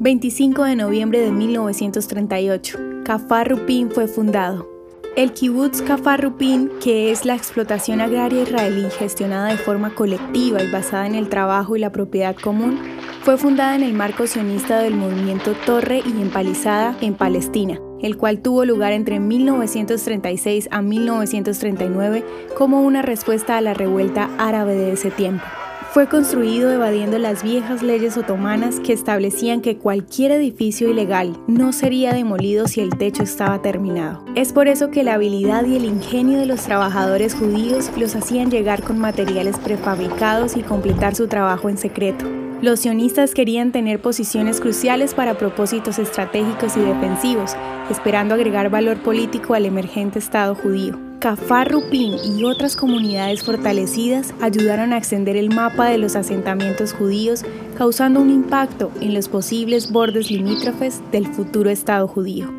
25 de noviembre de 1938, Kafar Rupin fue fundado. El kibbutz Kafar Rupin, que es la explotación agraria israelí gestionada de forma colectiva y basada en el trabajo y la propiedad común, fue fundada en el marco sionista del movimiento Torre y Empalizada en Palestina, el cual tuvo lugar entre 1936 a 1939 como una respuesta a la revuelta árabe de ese tiempo. Fue construido evadiendo las viejas leyes otomanas que establecían que cualquier edificio ilegal no sería demolido si el techo estaba terminado. Es por eso que la habilidad y el ingenio de los trabajadores judíos los hacían llegar con materiales prefabricados y completar su trabajo en secreto. Los sionistas querían tener posiciones cruciales para propósitos estratégicos y defensivos, esperando agregar valor político al emergente Estado judío. Cafar Rupin y otras comunidades fortalecidas ayudaron a extender el mapa de los asentamientos judíos, causando un impacto en los posibles bordes limítrofes del futuro Estado judío.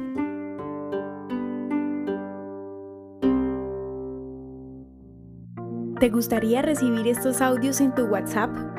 ¿Te gustaría recibir estos audios en tu WhatsApp?